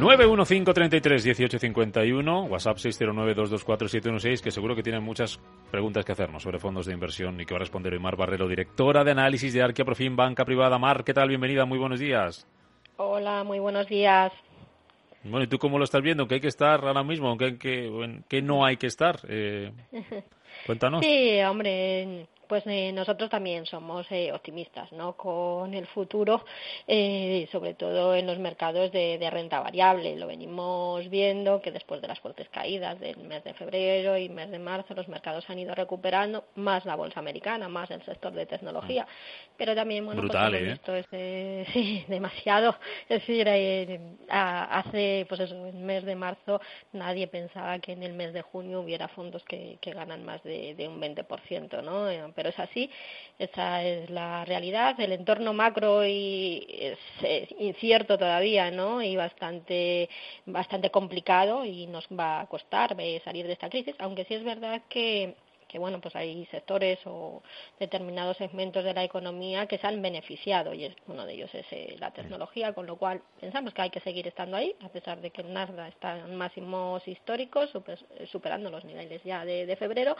915331851, WhatsApp 609224716, que seguro que tienen muchas preguntas que hacernos sobre fondos de inversión y que va a responder hoy Mar Barrero, directora de análisis de Arquia Profim Banca Privada. Mar, ¿qué tal? Bienvenida, muy buenos días. Hola, muy buenos días. Bueno, ¿y tú cómo lo estás viendo? ¿Qué hay que estar ahora mismo? ¿Qué, qué, qué no hay que estar? Eh, cuéntanos. Sí, hombre, pues eh, nosotros también somos eh, optimistas ¿no? con el futuro, eh, sobre todo en los mercados de, de, renta variable. Lo venimos viendo que después de las fuertes caídas del mes de febrero y mes de marzo, los mercados han ido recuperando, más la bolsa americana, más el sector de tecnología. Pero también, bueno, Brutal, pues, ¿eh? esto es eh, sí, demasiado. Es decir, eh, hace, pues eso, el mes de marzo nadie pensaba que en el mes de junio hubiera fondos que, que ganan más de, de un 20%, ¿no? Pero es así, esa es la realidad. El entorno macro y es, es incierto todavía, ¿no? Y bastante, bastante complicado y nos va a costar salir de esta crisis, aunque sí es verdad que que bueno pues hay sectores o determinados segmentos de la economía que se han beneficiado y es, uno de ellos es eh, la tecnología con lo cual pensamos que hay que seguir estando ahí a pesar de que el Nasdaq está en máximos históricos super, superando los niveles ya de, de febrero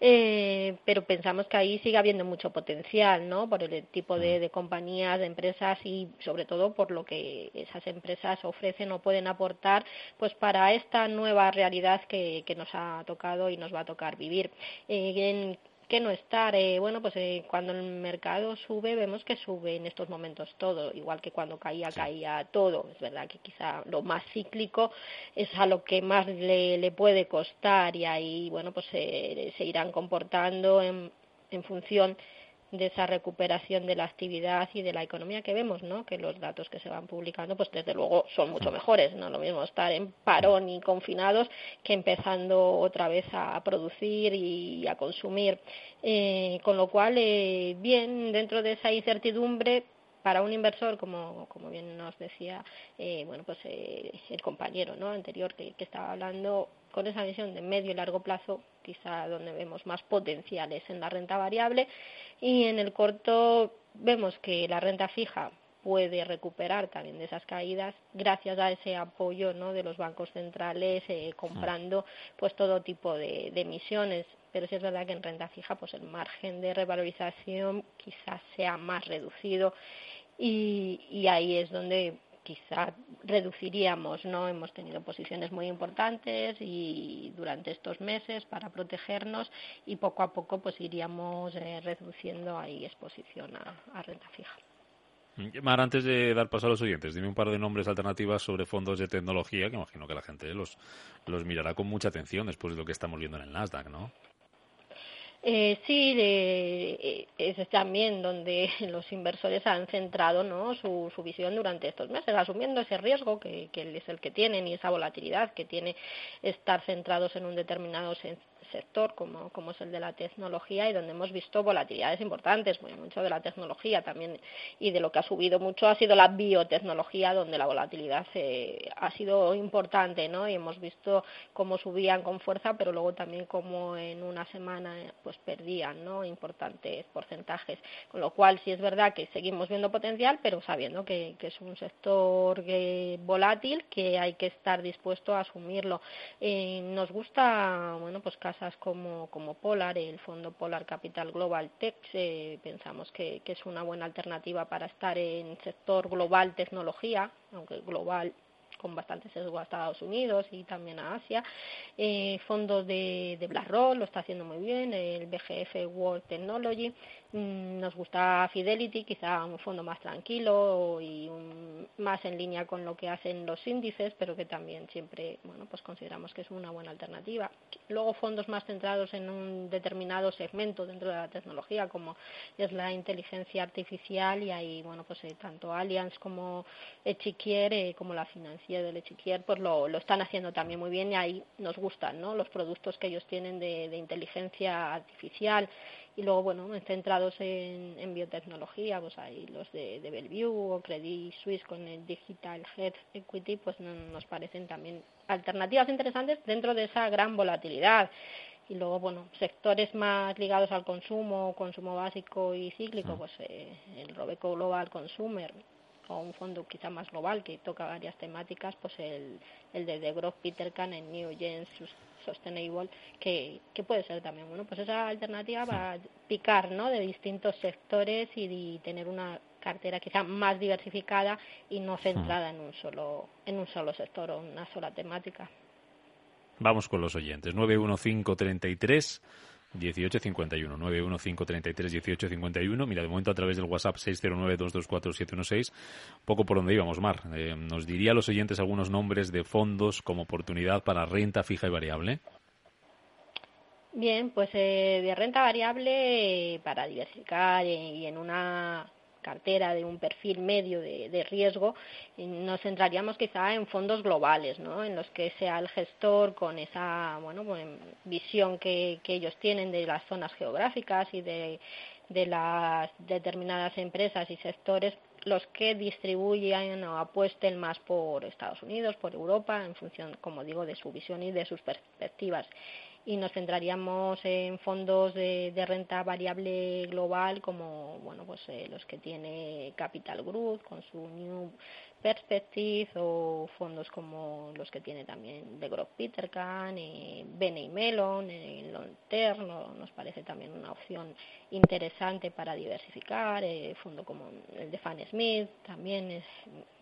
eh, pero pensamos que ahí sigue habiendo mucho potencial no por el tipo de, de compañías de empresas y sobre todo por lo que esas empresas ofrecen o pueden aportar pues para esta nueva realidad que, que nos ha tocado y nos va a tocar vivir. eh, en qué no estar. Eh, bueno, pues eh, cuando el mercado sube, vemos que sube en estos momentos todo, igual que cuando caía, caía todo. Es verdad que quizá lo más cíclico es a lo que más le, le puede costar y ahí, bueno, pues eh, se irán comportando en, en función de esa recuperación de la actividad y de la economía que vemos, ¿no? Que los datos que se van publicando, pues desde luego son mucho mejores. No lo mismo estar en parón y confinados que empezando otra vez a producir y a consumir. Eh, con lo cual, eh, bien, dentro de esa incertidumbre, para un inversor, como, como bien nos decía eh, bueno, pues eh, el compañero ¿no? anterior que, que estaba hablando, con esa visión de medio y largo plazo, quizá donde vemos más potenciales en la renta variable y en el corto vemos que la renta fija puede recuperar también de esas caídas gracias a ese apoyo ¿no? de los bancos centrales eh, comprando pues todo tipo de, de emisiones pero sí es verdad que en renta fija pues el margen de revalorización quizás sea más reducido y, y ahí es donde quizá reduciríamos, ¿no? Hemos tenido posiciones muy importantes y durante estos meses para protegernos y poco a poco pues iríamos eh, reduciendo ahí exposición a, renta fija. Mar, antes de dar paso a los oyentes, dime un par de nombres alternativas sobre fondos de tecnología, que imagino que la gente los, los mirará con mucha atención después de lo que estamos viendo en el Nasdaq, ¿no? Eh, sí, eh, es también donde los inversores han centrado ¿no? su, su visión durante estos meses, asumiendo ese riesgo que, que es el que tienen y esa volatilidad que tiene estar centrados en un determinado sector como, como es el de la tecnología y donde hemos visto volatilidades importantes, muy mucho de la tecnología también y de lo que ha subido mucho ha sido la biotecnología donde la volatilidad eh, ha sido importante, ¿no? Y hemos visto cómo subían con fuerza, pero luego también como en una semana pues perdían, ¿no? Importantes porcentajes, con lo cual sí es verdad que seguimos viendo potencial, pero sabiendo que, que es un sector que, volátil que hay que estar dispuesto a asumirlo. Eh, nos gusta, bueno, pues casi como, como Polar, el fondo Polar Capital Global Tech, eh, pensamos que, que es una buena alternativa para estar en sector global tecnología, aunque global con bastante sesgo a Estados Unidos y también a Asia. Eh, fondos de, de BlackRock lo está haciendo muy bien, el BGF World Technology. Mm, nos gusta Fidelity, quizá un fondo más tranquilo y más en línea con lo que hacen los índices, pero que también siempre, bueno, pues consideramos que es una buena alternativa. Luego fondos más centrados en un determinado segmento dentro de la tecnología, como es la inteligencia artificial y ahí, bueno, pues eh, tanto Allianz como Echiquier, eh, como la del Echiquier, pues lo, lo están haciendo también muy bien y ahí nos gustan, ¿no? Los productos que ellos tienen de, de inteligencia artificial y luego, bueno, centrados en, en biotecnología, pues hay los de, de Bellevue o Credit Suisse con el Digital Health Equity, pues nos parecen también alternativas interesantes dentro de esa gran volatilidad. Y luego, bueno, sectores más ligados al consumo, consumo básico y cíclico, pues eh, el Robeco Global Consumer, o un fondo quizá más global que toca varias temáticas, pues el, el de The Growth Peter Kahn en New Gen Sustainable, que, que puede ser también, bueno, pues esa alternativa va a picar, ¿no?, de distintos sectores y, tener una cartera quizá más diversificada y no centrada en un solo en un solo sector o una sola temática. Vamos con los oyentes. 91533 1851 91533 1851 mira de momento a través del WhatsApp 609 224 716 poco por donde íbamos Mar. Eh, nos diría a los oyentes algunos nombres de fondos como oportunidad para renta fija y variable. Bien, pues eh, de renta variable para diversificar y en una cartera de un perfil medio de, de, riesgo, nos centraríamos quizá en fondos globales, ¿no? en los que sea el gestor con esa bueno, visión que, que ellos tienen de las zonas geográficas y de, de las determinadas empresas y sectores los que distribuyan o apuesten más por Estados Unidos, por Europa, en función, como digo, de su visión y de sus perspectivas y nos centraríamos en fondos de, de renta variable global como bueno pues eh, los que tiene Capital Group con su New Perspective o fondos como los que tiene también de Grove Petercan, eh, Bene y Melon, en Long Term, nos parece también una opción interesante para diversificar, eh, fondo como el de Fan Smith también es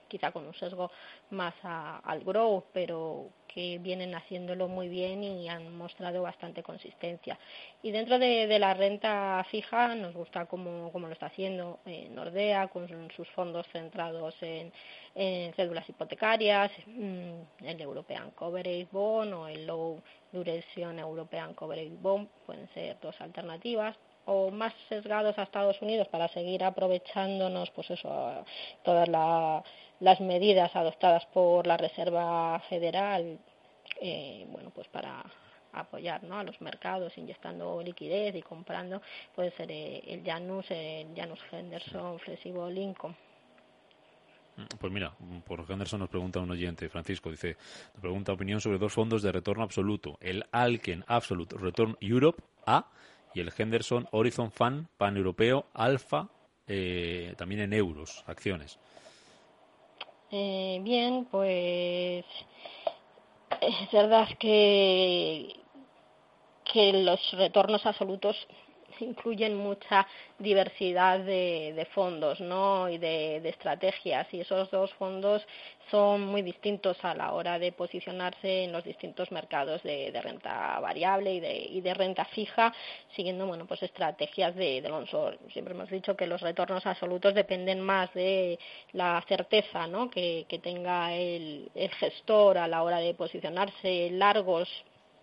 quizá con un sesgo más a, al growth, pero que vienen haciéndolo muy bien y han mostrado bastante consistencia. Y dentro de, la renta fija nos gusta cómo, cómo lo está haciendo eh, Nordea con sus fondos centrados en, en cédulas hipotecarias, mm, el European Coverage Bond o el Low Duration European Coverage Bond pueden ser dos alternativas o más sesgados a Estados Unidos para seguir aprovechándonos pues eso todas la, las medidas adoptadas por la Reserva Federal eh, bueno pues para apoyar ¿no? a los mercados inyectando liquidez y comprando puede ser eh, el Janus el Janus Henderson Flexible Income pues mira, por Henderson nos pregunta un oyente, Francisco, dice, nos pregunta opinión sobre dos fondos de retorno absoluto, el Alken Absolute Return Europe A y el Henderson Horizon Fund Pan-Europeo Alfa, eh, también en euros, acciones. Eh, bien, pues es verdad que, que los retornos absolutos incluyen mucha diversidad de, de fondos ¿no? y de, estrategias y esos dos fondos son muy distintos a la hora de posicionarse en los distintos mercados de, de renta variable y de, y de, renta fija siguiendo bueno pues estrategias de, de Lonsor. Siempre hemos dicho que los retornos absolutos dependen más de la certeza ¿no? que, que tenga el, el gestor a la hora de posicionarse largos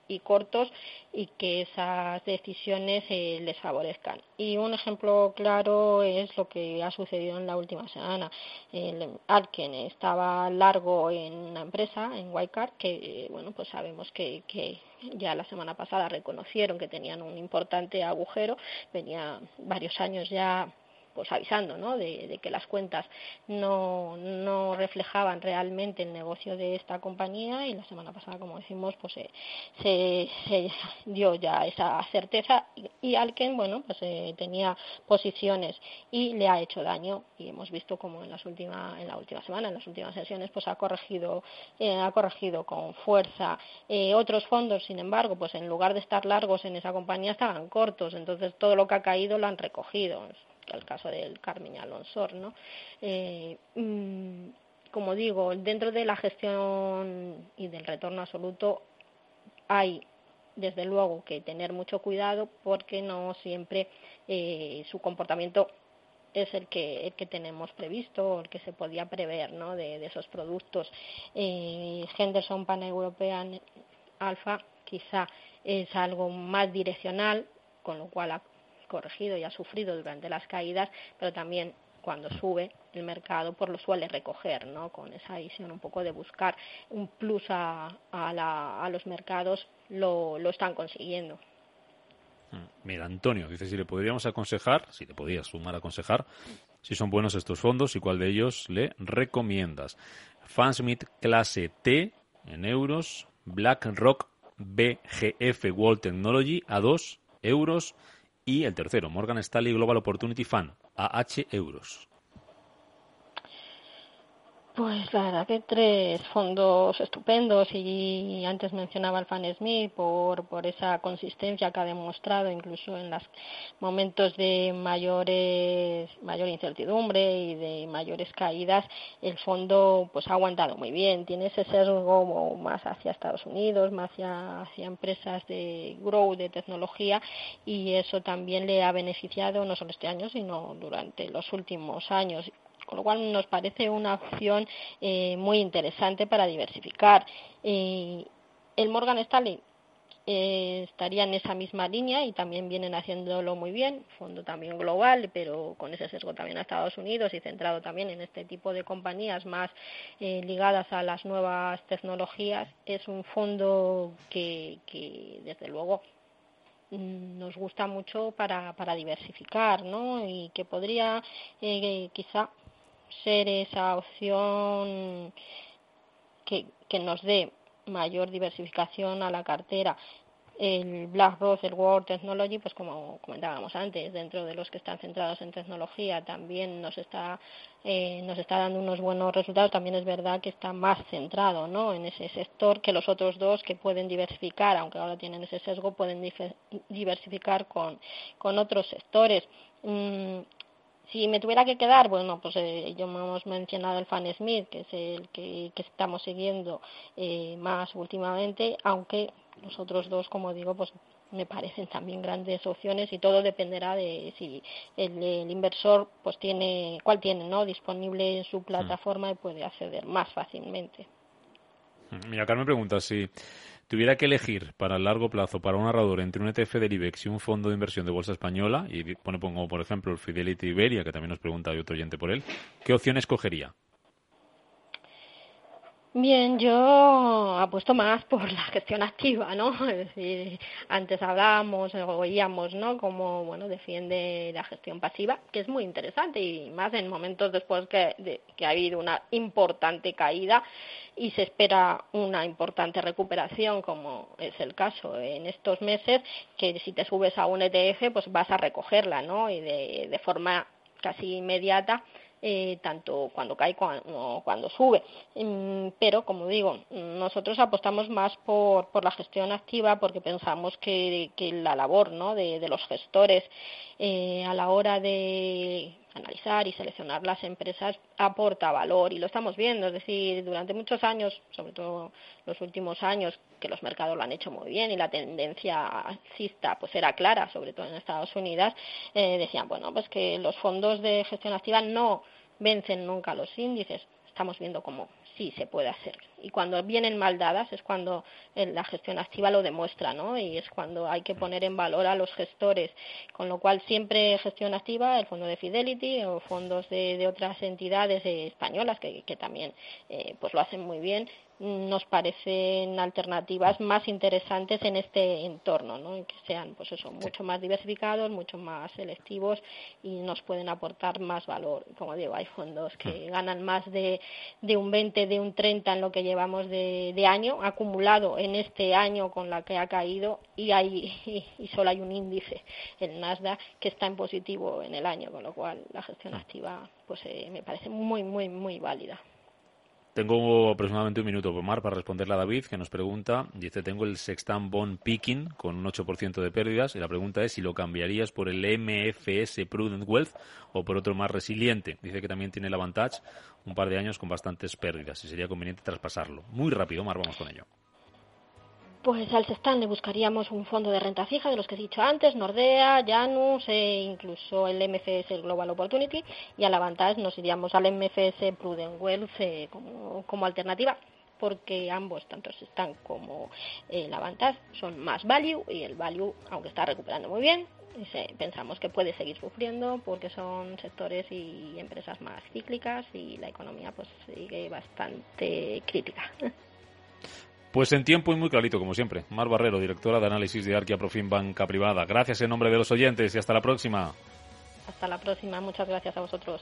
y cortos y que esas decisiones eh, les favorezcan. Y un ejemplo claro es lo que ha sucedido en la última semana. El Arken estaba largo en una empresa, en Wildcard, que eh, bueno, pues sabemos que, que ya la semana pasada reconocieron que tenían un importante agujero, venía varios años ya pues avisando ¿no? de, de, que las cuentas no, no reflejaban realmente el negocio de esta compañía y la semana pasada como decimos pues se, se, dio ya esa certeza y, y Alken bueno pues eh, tenía posiciones y le ha hecho daño y hemos visto como en las últimas en la última semana en las últimas sesiones pues ha corregido eh, ha corregido con fuerza eh, otros fondos. Sin embargo pues en lugar de estar largos en esa compañía estaban cortos. Entonces todo lo que ha caído lo han recogido el caso del Carmen Alonso, ¿no? Eh, mmm, como digo, dentro de la gestión y del retorno absoluto hay desde luego que tener mucho cuidado porque no siempre eh, su comportamiento es el que, el que tenemos previsto, el que se podía prever ¿no? de, esos productos. Eh, Henderson Pan European Alpha quizá es algo más direccional, con lo cual corregido y ha sufrido durante las caídas, pero también cuando sube el mercado pues lo suele recoger, ¿no? Con esa visión un poco de buscar un plus a, a, los mercados lo, lo están consiguiendo. Mm, mira, Antonio dice si le podríamos aconsejar, si le podías sumar a aconsejar, si son buenos estos fondos y cuál de ellos le recomiendas. Fansmith clase T en euros, BlackRock BGF World Technology a 2 euros y el tercero, Morgan Stanley Global Opportunity Fund a H euros. Pues la verdad que tres fondos estupendos y antes mencionaba el Fan Smith por, por esa consistencia que ha demostrado incluso en los momentos de mayores mayor incertidumbre y de mayores caídas el fondo pues ha aguantado muy bien. Tiene ese sesgo más hacia Estados Unidos más hacia, hacia empresas de grow de tecnología y eso también le ha beneficiado no solo este año sino durante los últimos años con lo cual nos parece una opción eh, muy interesante para diversificar. Eh, el Morgan Stanley eh, estaría en esa misma línea y también vienen haciéndolo muy bien, fondo también global, pero con ese sesgo también a Estados Unidos y centrado también en este tipo de compañías más ligadas a las nuevas tecnologías. Es un fondo que, que desde luego mm, nos gusta mucho para, para diversificar, ¿no? Y que podría quizá ser esa opción que, que nos dé mayor diversificación a la cartera. El BlackRock, el World Technology, pues como comentábamos antes, dentro de los que están centrados en tecnología, también nos está, eh, nos está dando unos buenos resultados. También es verdad que está más centrado ¿no? en ese sector que los otros dos que pueden diversificar, aunque ahora tienen ese sesgo, pueden diversificar con, con otros sectores. Mm, si me tuviera que quedar, bueno, pues eh, yo hemos mencionado el Fan Smith, que es el que, estamos siguiendo eh, más últimamente, aunque los otros dos, como digo, pues me parecen también grandes opciones y todo dependerá de si el, inversor pues tiene cuál tiene no disponible en su plataforma y puede acceder más fácilmente. Mira, Carmen pregunta si tuviera que elegir para el largo plazo para un ahorrador entre un ETF del IBEX y un fondo de inversión de bolsa española, y pone pongo por ejemplo el Fidelity Iberia, que también nos pregunta hay otro oyente por él, ¿qué opción escogería? Bien, yo apuesto más por la gestión activa, ¿no? Es decir, antes hablábamos o oíamos, ¿no? Cómo, bueno, defiende la gestión pasiva, que es muy interesante y más en momentos después que, de, que ha habido una importante caída y se espera una importante recuperación, como es el caso en estos meses, que si te subes a un ETF, pues vas a recogerla, ¿no? Y de, de forma casi inmediata eh, tanto cuando cae como cuando sube. Mm, pero, como digo, nosotros apostamos más por, por la gestión activa porque pensamos que, que la labor ¿no? de, de los gestores eh, a la hora de analizar y seleccionar las empresas aporta valor y lo estamos viendo, es decir, durante muchos años, sobre todo los últimos años, que los mercados lo han hecho muy bien y la tendencia alcista pues era clara, sobre todo en Estados Unidos, eh, decían, bueno, pues que los fondos de gestión activa no vencen nunca los índices. Estamos viendo cómo sí se puede hacer. Y cuando vienen mal dadas es cuando eh, la gestión activa lo demuestra, ¿no? Y es cuando hay que poner en valor a los gestores. Con lo cual siempre gestión activa, el fondo de Fidelity o fondos de, otras entidades eh, españolas que, que también eh, pues lo hacen muy bien nos parecen alternativas más interesantes en este entorno, ¿no? que sean pues eso, mucho más diversificados, mucho más selectivos y nos pueden aportar más valor. Como digo, hay fondos que mm. ganan más de, de un 20, de un 30 en lo que llevamos de, de año acumulado en este año con la que ha caído y, hay, y, solo hay un índice, el Nasdaq, que está en positivo en el año, con lo cual la gestión mm. activa pues eh, me parece muy, muy, muy válida. Tengo aproximadamente un minuto, Mar, para responderle a David, que nos pregunta, dice, tengo el Sextant Bond Picking con un 8% de pérdidas, y la pregunta es si lo cambiarías por el MFS Prudent Wealth o por otro más resiliente. Dice que también tiene el Avantage un par de años con bastantes pérdidas, y sería conveniente traspasarlo. Muy rápido, Mar, vamos con ello. Pues al Sextant le buscaríamos un fondo de renta fija de los que he dicho antes, Nordea, Janus e incluso el MFS el Global Opportunity y al Avantage nos iríamos al MFS Prudent Wealth eh, como, alternativa porque ambos, tanto Sextant como el Avantage, son más value y el value, aunque está recuperando muy bien, pensamos que puede seguir sufriendo porque son sectores y empresas más cíclicas y la economía pues sigue bastante crítica. Pues en tiempo y muy clarito, como siempre. Mar Barrero, directora de análisis de Arquia Profim Banca Privada. Gracias en nombre de los oyentes y hasta la próxima. Hasta la próxima. Muchas gracias a vosotros.